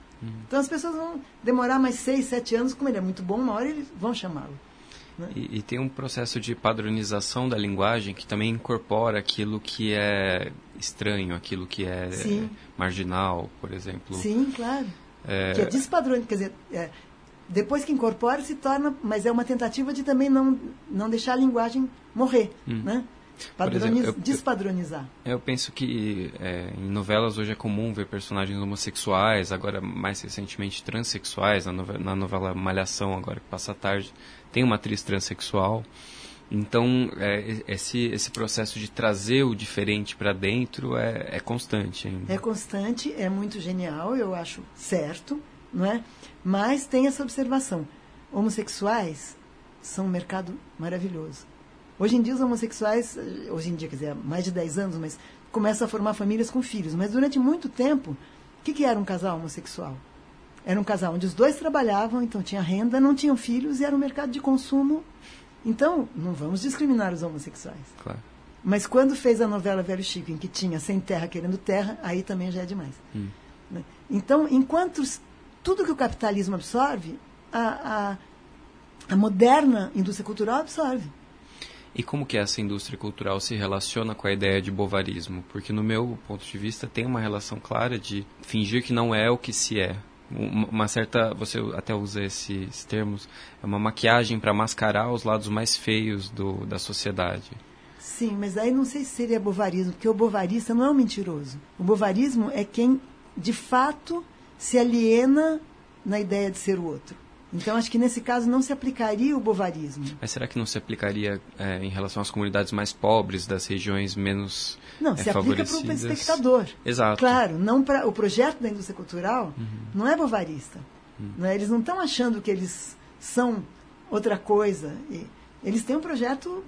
Então as pessoas vão demorar mais seis, sete anos, como ele é muito bom, uma hora eles vão chamá-lo. E, e tem um processo de padronização da linguagem que também incorpora aquilo que é estranho, aquilo que é marginal, por exemplo. Sim, claro. Que é despadroniza, quer dizer, é, depois que incorpora se torna, mas é uma tentativa de também não, não deixar a linguagem morrer, né? Padroniz, exemplo, eu- eu- despadronizar. Eu penso que é, em novelas hoje é comum ver personagens homossexuais, agora mais recentemente transexuais, na novela, na novela Malhação, agora que passa a tarde, tem uma atriz transexual. Então, é, esse, esse processo de trazer o diferente para dentro é, é constante ainda. É constante, é muito genial, eu acho certo, não é? Mas tem essa observação. Homossexuais são um mercado maravilhoso. Hoje em dia os homossexuais, hoje em dia, quer dizer, há mais de 10 anos, mas começam a formar famílias com filhos. Mas durante muito tempo, o que, que era um casal homossexual? Era um casal onde os dois trabalhavam, então tinha renda, não tinham filhos e era um mercado de consumo. Então, não vamos discriminar os homossexuais. Claro. Mas quando fez a novela Velho Chico, em que tinha sem terra querendo terra, aí também já é demais. Né? Então, enquanto tudo que o capitalismo absorve, a, a, a moderna indústria cultural absorve. E como que essa indústria cultural se relaciona com a ideia de bovarismo? Porque no meu ponto de vista tem uma relação clara de fingir que não é o que se é. Uma certa, você até usa esses termos, é uma maquiagem para mascarar os lados mais feios do, da sociedade. Sim, mas aí não sei se seria bovarismo, porque o bovarista não é um mentiroso. O bovarismo é quem, de fato, se aliena na ideia de ser o outro. Então, acho que nesse caso não se aplicaria o bovarismo. Mas será que não se aplicaria é, em relação às comunidades mais pobres das regiões menos Não, é, se aplica para o espectador. Exato. Claro, não para o projeto da indústria cultural Uhum. não é bovarista. Né? Eles não estão achando que eles são outra coisa. E eles têm um projeto,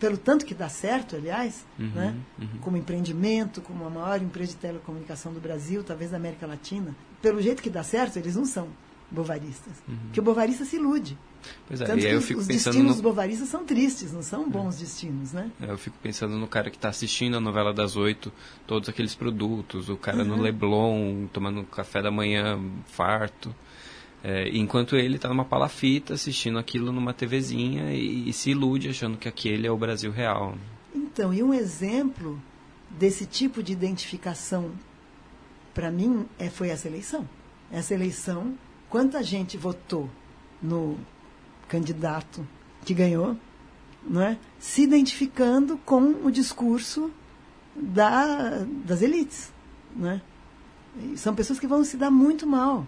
pelo tanto que dá certo, aliás, Uhum, né? como empreendimento, como a maior empresa de telecomunicação do Brasil, talvez da América Latina. Pelo jeito que dá certo, eles não são bovaristas. Porque o bovarista se ilude. Pois é, Tanto e aí eu fico os pensando destinos no, bovaristas são tristes, não são bons destinos, né? É, Eu fico pensando no cara que está assistindo a novela das oito, todos aqueles produtos, o cara no Uhum. Leblon, tomando café da manhã farto. É, enquanto ele está numa palafita assistindo aquilo numa TVzinha e, e se ilude achando que aquele é o Brasil real. Então, e um exemplo desse tipo de identificação, para mim, é, foi essa eleição. Essa eleição, quanta gente votou no candidato que ganhou, não é? se identificando com o discurso da, das elites. É? E são pessoas que vão se dar muito mal.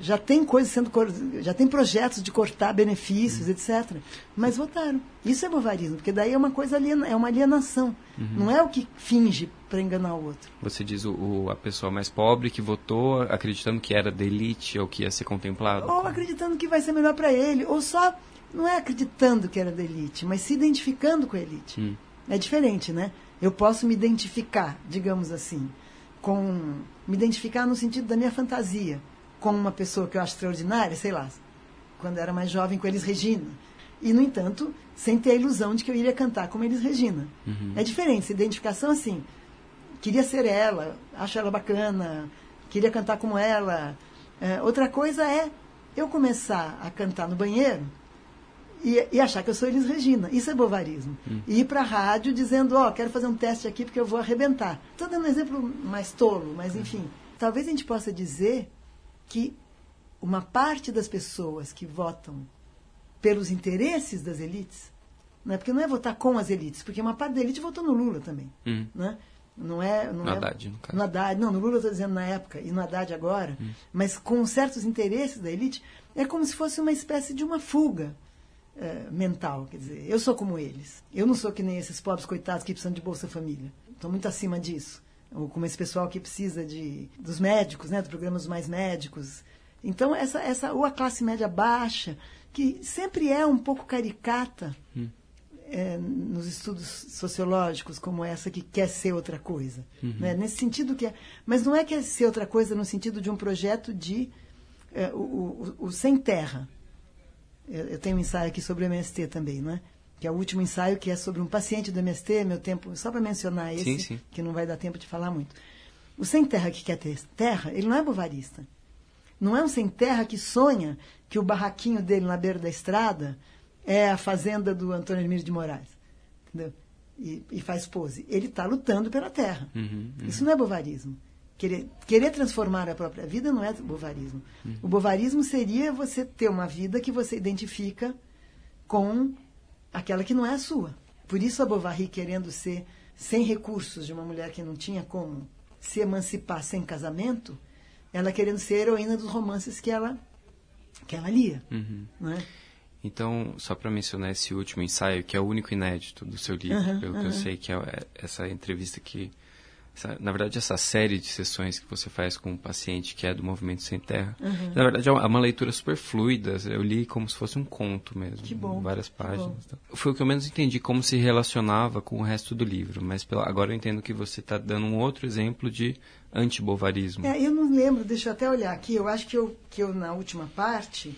Já tem coisas sendo já tem projetos de cortar benefícios, etc. Mas votaram. Isso é bovarismo, porque daí é uma coisa aliena, é uma alienação. Não é o que finge para enganar o outro. Você diz o, o- a pessoa mais pobre que votou acreditando que era da elite ou que ia ser contemplado. Ou acreditando que vai ser melhor para ele, ou só não é acreditando que era da elite, mas se identificando com a elite. Hum. É diferente, né? Eu posso me identificar, digamos assim, com me identificar no sentido da minha fantasia com uma pessoa que eu acho extraordinária, sei lá, quando era mais jovem com Elis Regina. E, no entanto, sem ter a ilusão de que eu iria cantar como Elis Regina. Uhum. É diferente, essa identificação assim, queria ser ela, acho ela bacana, queria cantar como ela. É, outra coisa é eu começar a cantar no banheiro e, e, achar que eu sou Elis Regina. Isso é bovarismo. Hum. E ir para a rádio dizendo, ó, oh, quero fazer um teste aqui porque eu vou arrebentar. Estou dando um exemplo mais tolo, mas enfim. Talvez a gente possa dizer que uma parte das pessoas que votam pelos interesses das elites, não é porque não é votar com as elites, porque uma parte da elite votou no Lula também. Hum. Né? Não é, não no é, Haddad, no caso. No Haddad, não, no Lula eu estou dizendo na época, e no Haddad agora, hum. mas com certos interesses da elite, é como se fosse uma espécie de uma fuga é, mental. Quer dizer, eu sou como eles. Eu não sou que nem esses pobres coitados que precisam de Bolsa Família. Estou muito acima disso. Ou como esse pessoal que precisa de, dos médicos, né, dos programas mais médicos. Então, essa, essa, ou a classe média baixa, que sempre é um pouco caricata hum. é, nos estudos sociológicos, como essa que quer ser outra coisa. Uhum. Né? Nesse sentido que é. Mas não é quer ser outra coisa no sentido de um projeto de. É, o, o, o sem terra eu, eu tenho um ensaio aqui sobre o MST também, não é? Que é o último ensaio que é sobre um paciente do MST, meu tempo, só para mencionar esse, sim, sim. que não vai dar tempo de falar muito. O sem terra que quer ter terra, ele não é bovarista. Não é um sem terra que sonha que o barraquinho dele na beira da estrada é a fazenda do Antônio Hermílio de Moraes. Entendeu? E, e faz pose. Ele está lutando pela terra. Uhum, uhum. Isso não é bovarismo. Querer, querer transformar a própria vida não é bovarismo. Hum. O bovarismo seria você ter uma vida que você identifica com aquela que não é a sua. Por isso a Bovary querendo ser sem recursos de uma mulher que não tinha como se emancipar sem casamento, ela querendo ser heroína dos romances que ela que ela lia, uhum. é? Então, só para mencionar esse último ensaio, que é o único inédito do seu livro, uhum, pelo uhum. que eu sei, que é essa entrevista que essa, na verdade, essa série de sessões que você faz com um paciente que é do Movimento Sem Terra, uhum. na verdade é uma, é uma, leitura super fluida. Eu li como se fosse um conto mesmo. Que bom. Várias páginas. Tá. Foi o que eu menos entendi como se relacionava com o resto do livro. Mas pela, agora eu entendo que você está dando um outro exemplo de antibovarismo. É, eu não lembro, deixa eu até olhar aqui. Eu acho que eu, que eu na última parte,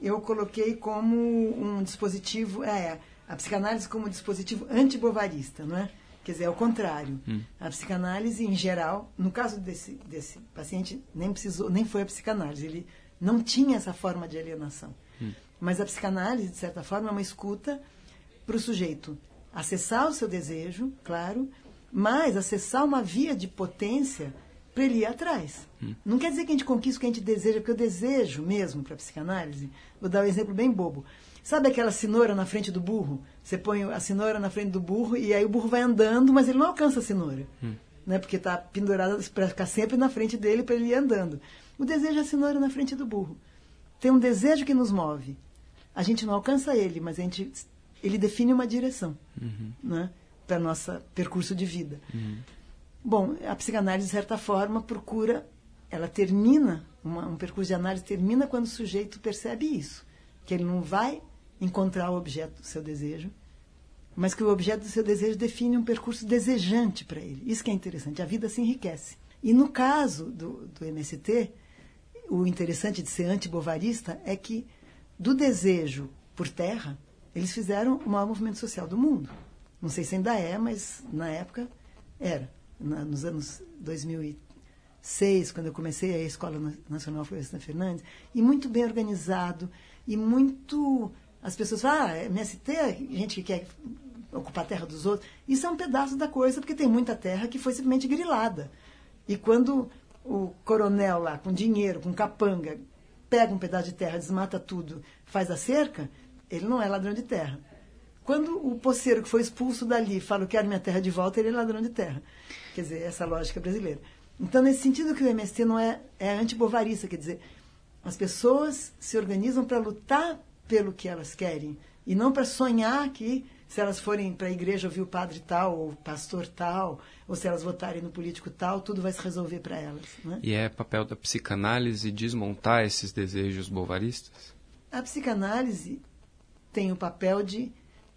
eu coloquei como um dispositivo, é, a psicanálise como um dispositivo antibovarista, não é? Quer dizer, é o contrário. Hum. A psicanálise, em geral, no caso desse, desse paciente, nem precisou, nem foi a psicanálise. Ele não tinha essa forma de alienação. Hum. Mas a psicanálise, de certa forma, é uma escuta para o sujeito acessar o seu desejo, claro, mas acessar uma via de potência para ele ir atrás. Hum. Não quer dizer que a gente conquista o que a gente deseja, porque o desejo mesmo para a psicanálise, vou dar um exemplo bem bobo. Sabe aquela cenoura na frente do burro? Você põe a cenoura na frente do burro e aí o burro vai andando, mas ele não alcança a cenoura. Hum. Né? Porque está pendurada para ficar sempre na frente dele para ele ir andando. O desejo é a cenoura na frente do burro. Tem um desejo que nos move. A gente não alcança ele, mas a gente, ele define uma direção uhum. né? para nosso percurso de vida. Uhum. Bom, a psicanálise, de certa forma, procura, ela termina, uma, um percurso de análise termina quando o sujeito percebe isso, que ele não vai encontrar o objeto do seu desejo, mas que o objeto do seu desejo define um percurso desejante para ele. Isso que é interessante. A vida se enriquece. E no caso do, do MST, o interessante de ser antibovarista é que, do desejo por terra, eles fizeram o maior movimento social do mundo. Não sei se ainda é, mas na época era. Na, nos anos 2006, quando eu comecei a Escola Nacional Florestan Fernandes, e muito bem organizado, e muito as pessoas falam, ah, MST, gente que quer ocupar a terra dos outros. Isso é um pedaço da coisa, porque tem muita terra que foi simplesmente grilada. E quando o coronel lá, com dinheiro, com capanga, pega um pedaço de terra, desmata tudo, faz a cerca, ele não é ladrão de terra. Quando o poceiro que foi expulso dali fala, quero minha terra de volta, ele é ladrão de terra. Quer dizer, essa lógica brasileira. Então, nesse sentido que o MST não é, é antibovarista, quer dizer, as pessoas se organizam para lutar pelo que elas querem e não para sonhar que se elas forem para a igreja ouvir o padre tal ou o pastor tal ou se elas votarem no político tal tudo vai se resolver para elas né? e é papel da psicanálise desmontar esses desejos bovaristas a psicanálise tem o papel de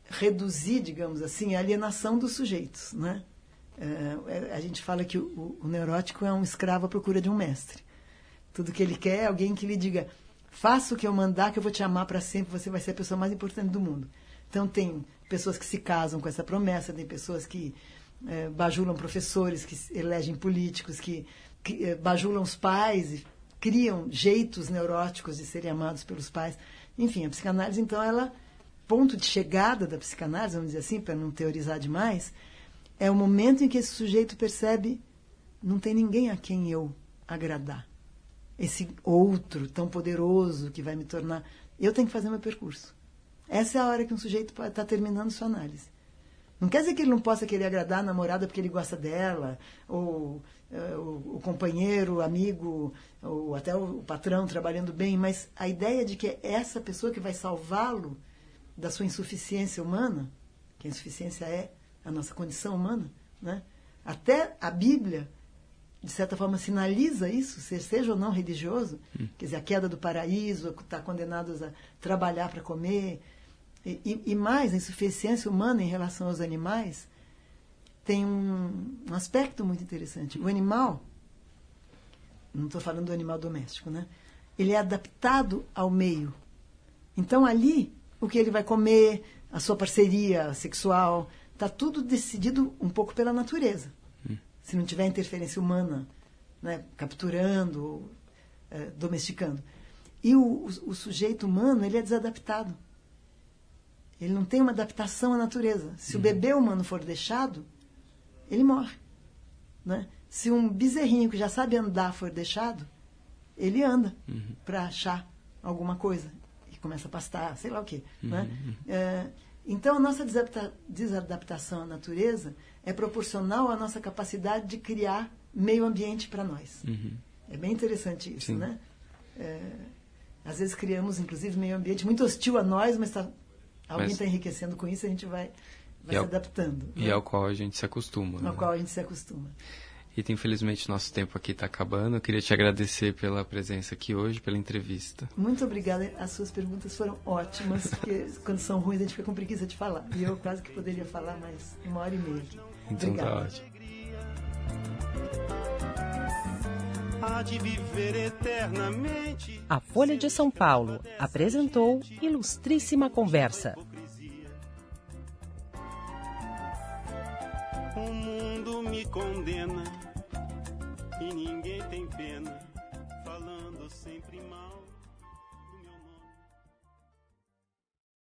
reduzir digamos assim a alienação dos sujeitos né Uh, a gente fala que o, o, neurótico é um escravo à procura de um mestre. Tudo que ele quer é alguém que lhe diga: faça o que eu mandar, que eu vou te amar para sempre, você vai ser a pessoa mais importante do mundo. Então, tem pessoas que se casam com essa promessa, tem pessoas que uh, bajulam professores, que elegem políticos, que, que uh, bajulam os pais e criam jeitos neuróticos de serem amados pelos pais. Enfim, a psicanálise, então, ela ponto de chegada da psicanálise, vamos dizer assim, para não teorizar demais, é o momento em que esse sujeito percebe não tem ninguém a quem eu agradar. Esse outro tão poderoso que vai me tornar. Eu tenho que fazer meu percurso. Essa é a hora que um sujeito está tá terminando sua análise. Não quer dizer que ele não possa querer agradar a namorada porque ele gosta dela, ou uh, o, companheiro, o amigo, ou até o, o patrão trabalhando bem, mas a ideia de que é essa pessoa que vai salvá-lo da sua insuficiência humana, que a insuficiência é a nossa condição humana, né? até a Bíblia, de certa forma, sinaliza isso, seja ou não religioso, hum. quer dizer, a queda do paraíso, está condenados a trabalhar para comer, e, e, e, mais, a insuficiência humana em relação aos animais tem um, um aspecto muito interessante. O animal, não estou falando do animal doméstico, né? ele é adaptado ao meio. Então, ali, o que ele vai comer, a sua parceria sexual, está tudo decidido um pouco pela natureza. Se não tiver interferência humana, né, capturando, é, domesticando. E o, o, o, sujeito humano, ele é desadaptado. Ele não tem uma adaptação à natureza. Se uhum. o bebê humano for deixado, ele morre. Né? Se um bezerrinho que já sabe andar for deixado, ele anda uhum. para achar alguma coisa começa a pastar, sei lá o quê. Uhum. Né? É, então, a nossa desadaptação à natureza é proporcional à nossa capacidade de criar meio ambiente para nós. Uhum. É bem interessante isso, Sim. né? É, às vezes criamos, inclusive, meio ambiente muito hostil a nós, mas tá, alguém está enriquecendo com isso, a gente vai, vai se adaptando. E né? ao qual a gente se acostuma. Ao né? qual a gente se acostuma. Rita, infelizmente nosso tempo aqui está acabando. Eu queria te agradecer pela presença aqui hoje, pela entrevista. Muito obrigada. As suas perguntas foram ótimas, porque quando são ruins a gente fica com preguiça de falar. E eu quase que poderia falar mais uma hora e meia. Então tá Obrigada. tá ótimo. A Folha de São Paulo apresentou Ilustríssima Conversa. O mundo me condena e ninguém tem pena, falando sempre mal.